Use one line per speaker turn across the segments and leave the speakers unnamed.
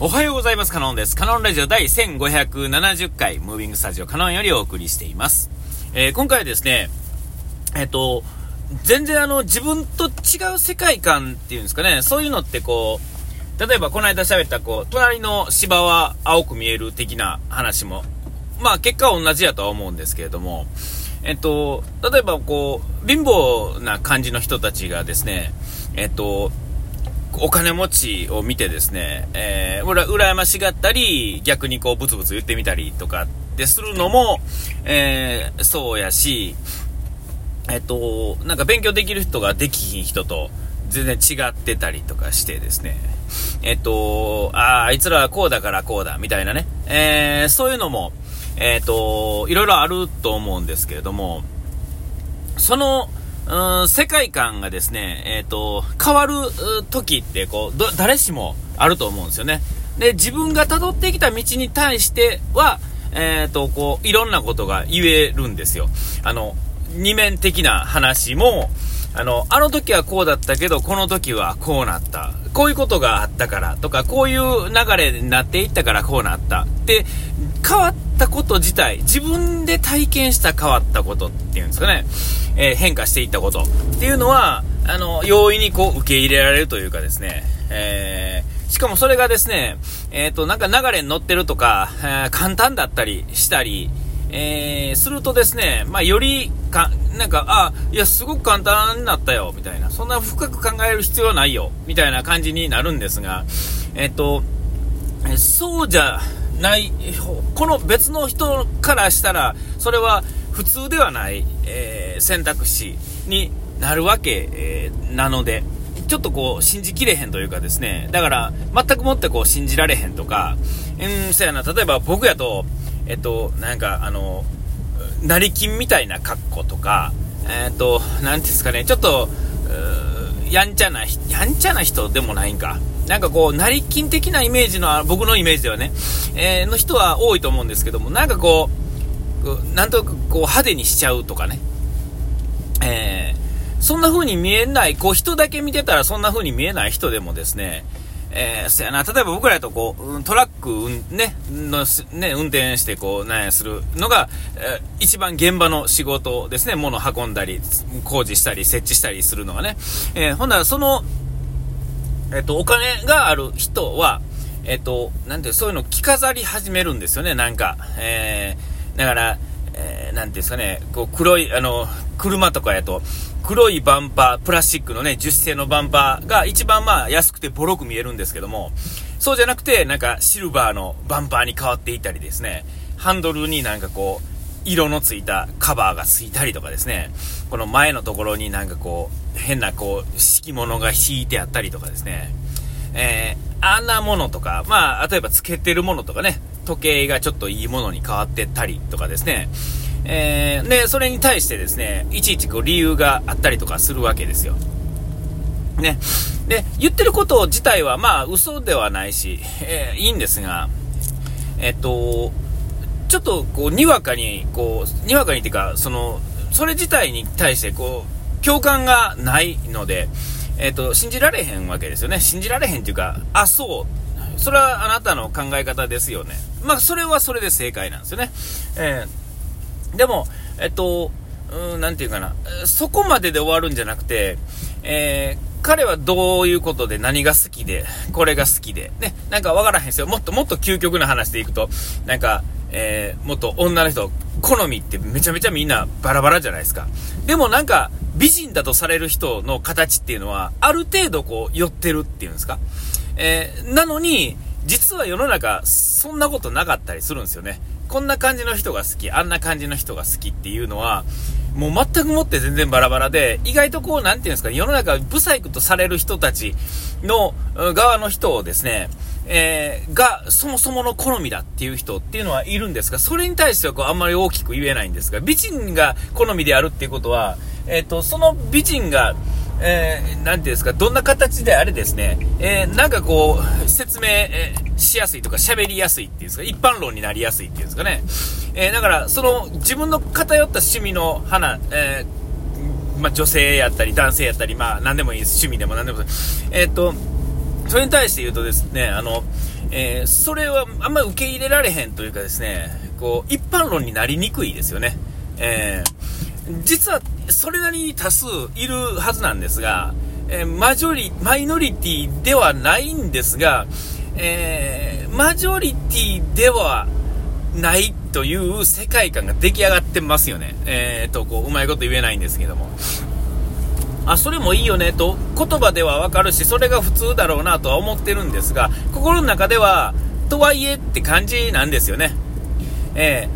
おはようございます。カノンです。カノンラジオ第1570回、ムービングスタジオカノンよりお送りしています。えー、今回はですね、えっ、ー、と、全然あの、自分と違う世界観っていうんですかね、そういうのってこう、例えばこの間喋ったこう、隣の芝は青く見える的な話も、まあ結果は同じやとは思うんですけれども、えっと、例えばこう、貧乏な感じの人たちがですね、えっと、お金持ちを見てですね、えー、俺は羨ましがったり、逆にこうブツブツ言ってみたりとかってするのも、えー、そうやし、えっと、なんか勉強できる人ができひん人と全然違ってたりとかしてですね、えっと、ああ、あいつらはこうだからこうだ、みたいなね、えー、そういうのも、えっと、いろいろあると思うんですけれども、その、うん、世界観がですね、えっ、ー、と、変わる時って、こう、誰しもあると思うんですよね。で、自分が辿ってきた道に対しては、えっ、ー、と、こう、いろんなことが言えるんですよ。あの、二面的な話も、あの、あの時はこうだったけど、この時はこうなった。こういうことがあったからとか、こういう流れになっていったからこうなった。で、変わったこと自体、自分で体験した変わったことっていうんですかね。えー、変化していったことっていうのは、あの、容易にこう受け入れられるというかですね、えー、しかもそれがですね、えっ、ー、と、なんか流れに乗ってるとか、えー、簡単だったりしたり、えー、するとですね、まあ、よりか、なんか、あ、いや、すごく簡単になったよ、みたいな。そんな深く考える必要はないよ、みたいな感じになるんですが、えっ、と、そうじゃない、この別の人からしたら、それは普通ではない、えー、選択肢になるわけ、えー、なので、ちょっとこう、信じきれへんというかですね、だから、全くもってこう、信じられへんとか、うん、そやな、例えば僕やと、えっと、なんか、あの、成金みたいな格好とか、えっと、なんですかね、ちょっと、やんちゃな、やんちゃな人でもないんか。なんかこう、成金的なイメージの、僕のイメージではね、えー、の人は多いと思うんですけども、なんかこう、なんとなくこう派手にしちゃうとかね。えー、そんな風に見えない、こう人だけ見てたらそんな風に見えない人でもですね、えー、そやな、例えば僕らとこう、トラック、うん、ね、の、ね、運転してこう、なんやするのが、えー、一番現場の仕事ですね。物運んだり、工事したり、設置したりするのがね。えー、ほんならその、えっ、と、お金がある人は、えっ、と、なんていうそういうの着飾り始めるんですよね、なんか。えーだから、えー、なんていうんですかね、こう黒い、あの、車とかやと、黒いバンパー、プラスチックのね、樹脂製のバンパーが一番まあ安くてボロく見えるんですけども、そうじゃなくて、なんかシルバーのバンパーに変わっていたりですね、ハンドルになんかこう、色のついたカバーがついたりとかですね、この前のところになんかこう、変なこう、敷物が引いてあったりとかですね、えー、あんなものとか、まあ、例えばつけてるものとかね、時計がちょっといいものに変わってったりとかですね。えー、で、それに対してですね、いちいちこう理由があったりとかするわけですよ。ね。で、言ってること自体はまあ嘘ではないし、えー、いいんですが、えっと、ちょっとこう、にわかに、こう、にわかにっていうか、その、それ自体に対してこう、共感がないので、えっと、信じられへんわけですよね。信じられへんっていうか、あ、そう。それはあなたの考え方ですよね。まあ、それはそれで正解なんですよね。えー、でも、えっと、うん、なていうかな、そこまでで終わるんじゃなくて、えー、彼はどういうことで何が好きで、これが好きで、ね、なんかわからへんですよ。もっともっと究極な話でいくと、なんか、えー、もっと女の人、好みってめちゃめちゃみんなバラバラじゃないですか。でもなんか、美人だとされる人の形っていうのは、ある程度こう、寄ってるっていうんですか。えー、なのに、実は世の中、そんなことなかったりするんですよね。こんな感じの人が好き、あんな感じの人が好きっていうのは、もう全くもって全然バラバラで、意外とこう、なんていうんですか、世の中、ブサイクとされる人たちの側の人をですね、えー、が、そもそもの好みだっていう人っていうのはいるんですが、それに対してはこう、あんまり大きく言えないんですが、美人が好みであるっていうことは、えっ、ー、と、その美人が、えー、ていうんですか、どんな形であれですね、えー、なんかこう、説明、えー、しやすいとか喋りやすいっていうんですか、一般論になりやすいっていうんですかね。えー、だから、その、自分の偏った趣味の花、え、まあ、女性やったり、男性やったり、まあ、何でもいいです。趣味でも何でもいいです。えっ、と、それに対して言うとですね、あの、えー、それはあんまり受け入れられへんというかですね、こう、一般論になりにくいですよね。えー、実はそれなりに多数いるはずなんですが、えー、マジョリ、マイノリティではないんですが、えー、マジョリティではないという世界観が出来上がってますよね。えーと、こう、うまいこと言えないんですけども。あ、それもいいよねと言葉ではわかるし、それが普通だろうなとは思ってるんですが、心の中では、とはいえって感じなんですよね。え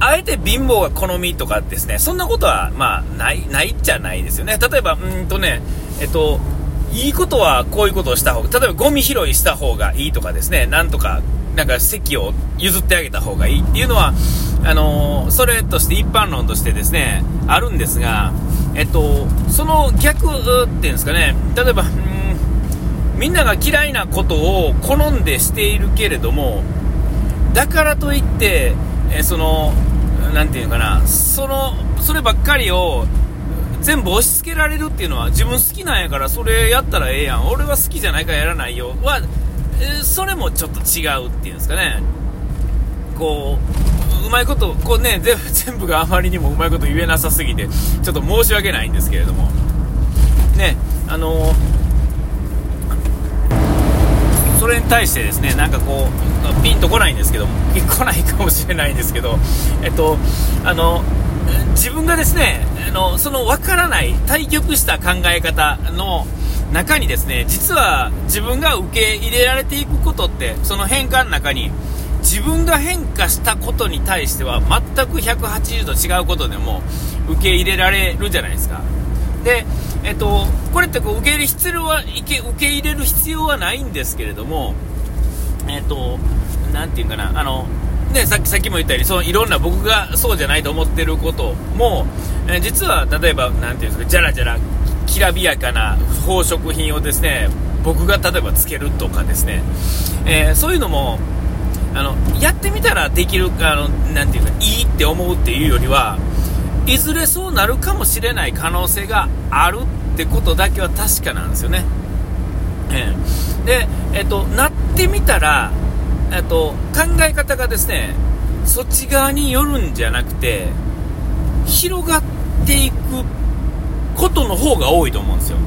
ー、あえて貧乏が好みとかですね、そんなことは、まあ、ない、ないっちゃないですよね。例えば、うんとね、えっと、いいことはこういうことをした方が、例えばゴミ拾いした方がいいとかですね、なんとか、なんか席を譲ってあげた方がいいっていうのは、あの、それとして一般論としてですね、あるんですが、えっと、その逆っていうんですかね、例えば、みんなが嫌いなことを好んでしているけれども、だからといって、えその、なんていうかな、その、そればっかりを全部押し付けられるっていうのは自分好きなんやからそれやったらええやん。俺は好きじゃないからやらないよ。は、それもちょっと違うっていうんですかね。こううまいことこうね 全部があまりにもうまいこと言えなさすぎてちょっと申し訳ないんですけれども。ねあのそれに対してですねなんかこうピンとこないんですけど来ないかもしれないんですけどえっとあの自分がですね、あの、その分からない対極した考え方の中にですね、実は自分が受け入れられていくことって、その変化の中に、自分が変化したことに対しては全く180度違うことでも受け入れられるじゃないですか。で、えっと、これってこう受け入れ必要は、受け入れる必要はないんですけれども、えっと、なんていうかな、あの、ね、さっきさっきも言ったようにそのいろんな僕がそうじゃないと思ってることも、え、実は例えばなんていうんですかじゃらじゃらきらびやかな宝飾品をですね僕が例えばつけるとかですね、えー、そういうのもあのやってみたらできるあのなていうかいいって思うっていうよりはいずれそうなるかもしれない可能性があるってことだけは確かなんですよね。えー、で、えっ、と、なってみたらえっと、考え方がですね、そっち側によるんじゃなくて、広がっていくことの方が多いと思うんですよ。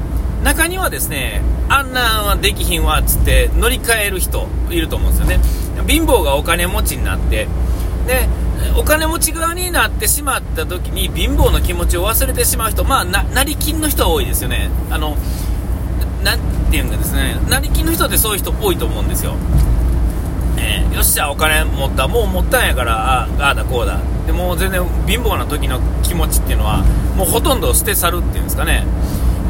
中にはですね、あんなんはできひんわっつって乗り換える人いると思うんですよね。貧乏がお金持ちになって、で、お金持ち側になってしまった時に貧乏の気持ちを忘れてしまう人、まあ、な、成金の人は多いですよね。あの、なんていうんかですね、成金の人ってそういう人多いと思うんですよ。ね、よっしゃ、お金持った、もう持ったんやから、ああだこうだ。でも全然貧乏な時の気持ちっていうのは、もうほとんど捨て去るっていうんですかね。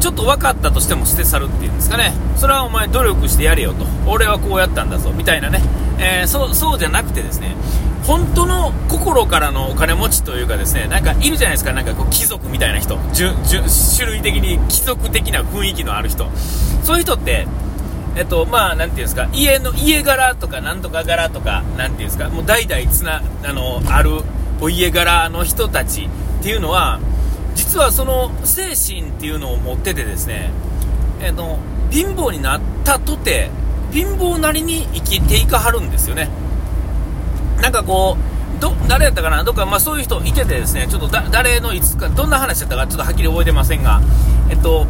ちょっと分かったとしても捨て去るっていうんですかね。それはお前努力してやれよと。俺はこうやったんだぞ、みたいなね。えー、そう、そうじゃなくてですね、本当の心からのお金持ちというかですね、なんかいるじゃないですか、なんかこう貴族みたいな人、種類的に貴族的な雰囲気のある人。そういう人って、えっと、まあ、なんていうんですか、家の、家柄とか、なんとか柄とか、なんていうんですか、もう代々つな、あの、あるお家柄の人たちっていうのは、実はその精神っていうのを持っててですね、えっと、貧乏になったとて、貧乏なりに生きていかはるんですよね。なんかこう、ど、誰やったかなどっか、まあそういう人いててですね、ちょっとだ、誰のいつか、どんな話だったかちょっとはっきり覚えてませんが、えっと、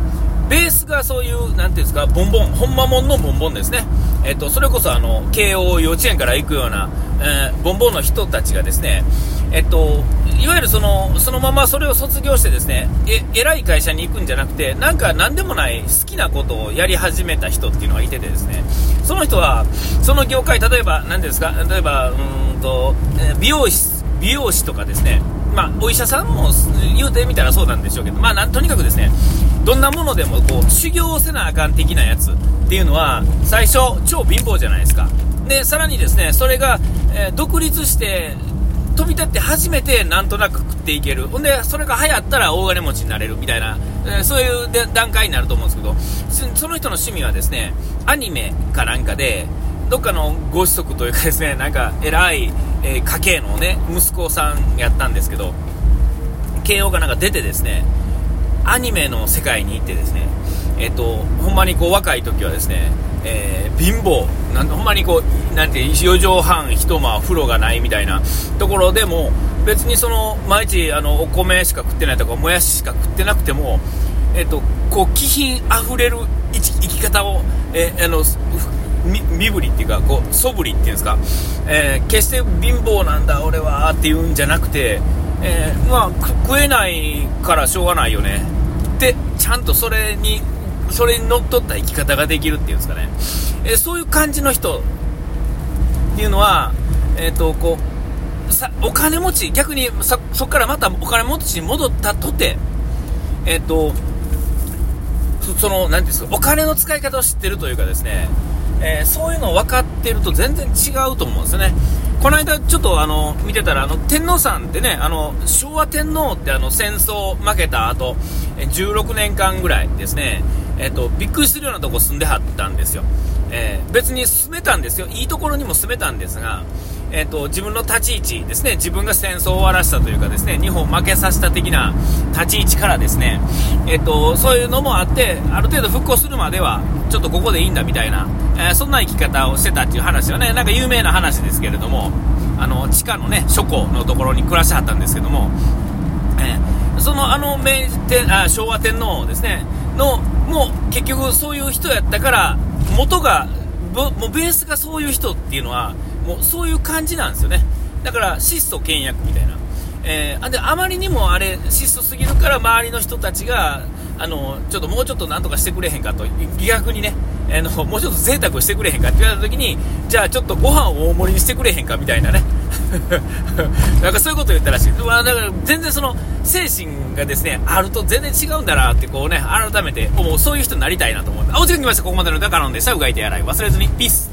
ベースがそういう、なんていうんですか、ボンボン、ほんまもんのボンボンですね。えっと、それこそあの、慶応幼稚園から行くような、えー、ボンボンの人たちがですね、えっと、いわゆるその、そのままそれを卒業してですね、え、偉い会社に行くんじゃなくて、なんか何でもない好きなことをやり始めた人っていうのがいててですね、その人は、その業界、例えば、何ですか、例えば、うんと、美容師、美容師とかですね、まあ、お医者さんも言うてみたらそうなんでしょうけど、まあ、とにかくですね、どんなものでもこう修行せなあかん的なやつっていうのは最初超貧乏じゃないですか。でさらにですねそれが、えー、独立して飛び立って初めてなんとなく食っていける。ほんでそれが流行ったら大金持ちになれるみたいな、えー、そういう段階になると思うんですけどその人の趣味はですねアニメかなんかでどっかのご子息というかですねなんか偉い、えー、家系のね息子さんやったんですけど慶応がなんか出てですねアニメの世界に行ってですね、えっと、ほんまにこう若い時はですね、えー、貧乏なんほんまにこうなんて4畳半一間風呂がないみたいなところでも別にその毎日あのお米しか食ってないとかもやししか食ってなくても、えっと、こう気品あふれる生き方を、えー、あの身振りっていうかこう素振りっていうんですか、えー、決して貧乏なんだ俺はっていうんじゃなくて、えー、まあ食えないからしょうがないよね。ってちゃんとそれにそれにのっとった生き方ができるっていうんですかね、えー、そういう感じの人っていうのは、えーとこうさお金持ち逆にそこからまたお金持ちに戻ったとてえっ、とその、なんですか、お金の使い方を知ってるというかですね、えー、そういうの分かってると全然違うと思うんですよね。この間ちょっとあの見てたらあの天皇さんってねあの昭和天皇ってあの戦争負けた後16年間ぐらいですね、えっと、びっくりするようなとこ住んではったんですよ、えー、別に住めたんですよいいところにも住めたんですがえーと、自分の立ち位置ですね。自分が戦争を終わらせたというかですね。日本を負けさせた的な立ち位置からですね、えーと、そういうのもあってある程度復興するまではちょっとここでいいんだみたいな、えー、そんな生き方をしてたっていう話はねなんか有名な話ですけれどもあの地下のね諸湖のところに暮らしはったんですけども、えー、そのあの明天あ昭和天皇ですねのもう結局そういう人やったから元がもうベースがそういう人っていうのはもうそういう感じなんですよね。だから質素倹約みたいな、えー、であまりにもあれ質素すぎるから周りの人たちがあのちょっともうちょっとなんとかしてくれへんかと逆にねあのもうちょっと贅沢してくれへんかって言われた時にじゃあちょっとご飯を大盛りにしてくれへんかみたいなね。なんかそういうこと言ったらしい、まあ、だから全然その精神がですねあると全然違うんだなってこうね改めて思うそういう人になりたいなと思ってあお時間来ました。ここまでのガカロンでしたうがいて洗い。忘れずに。ピース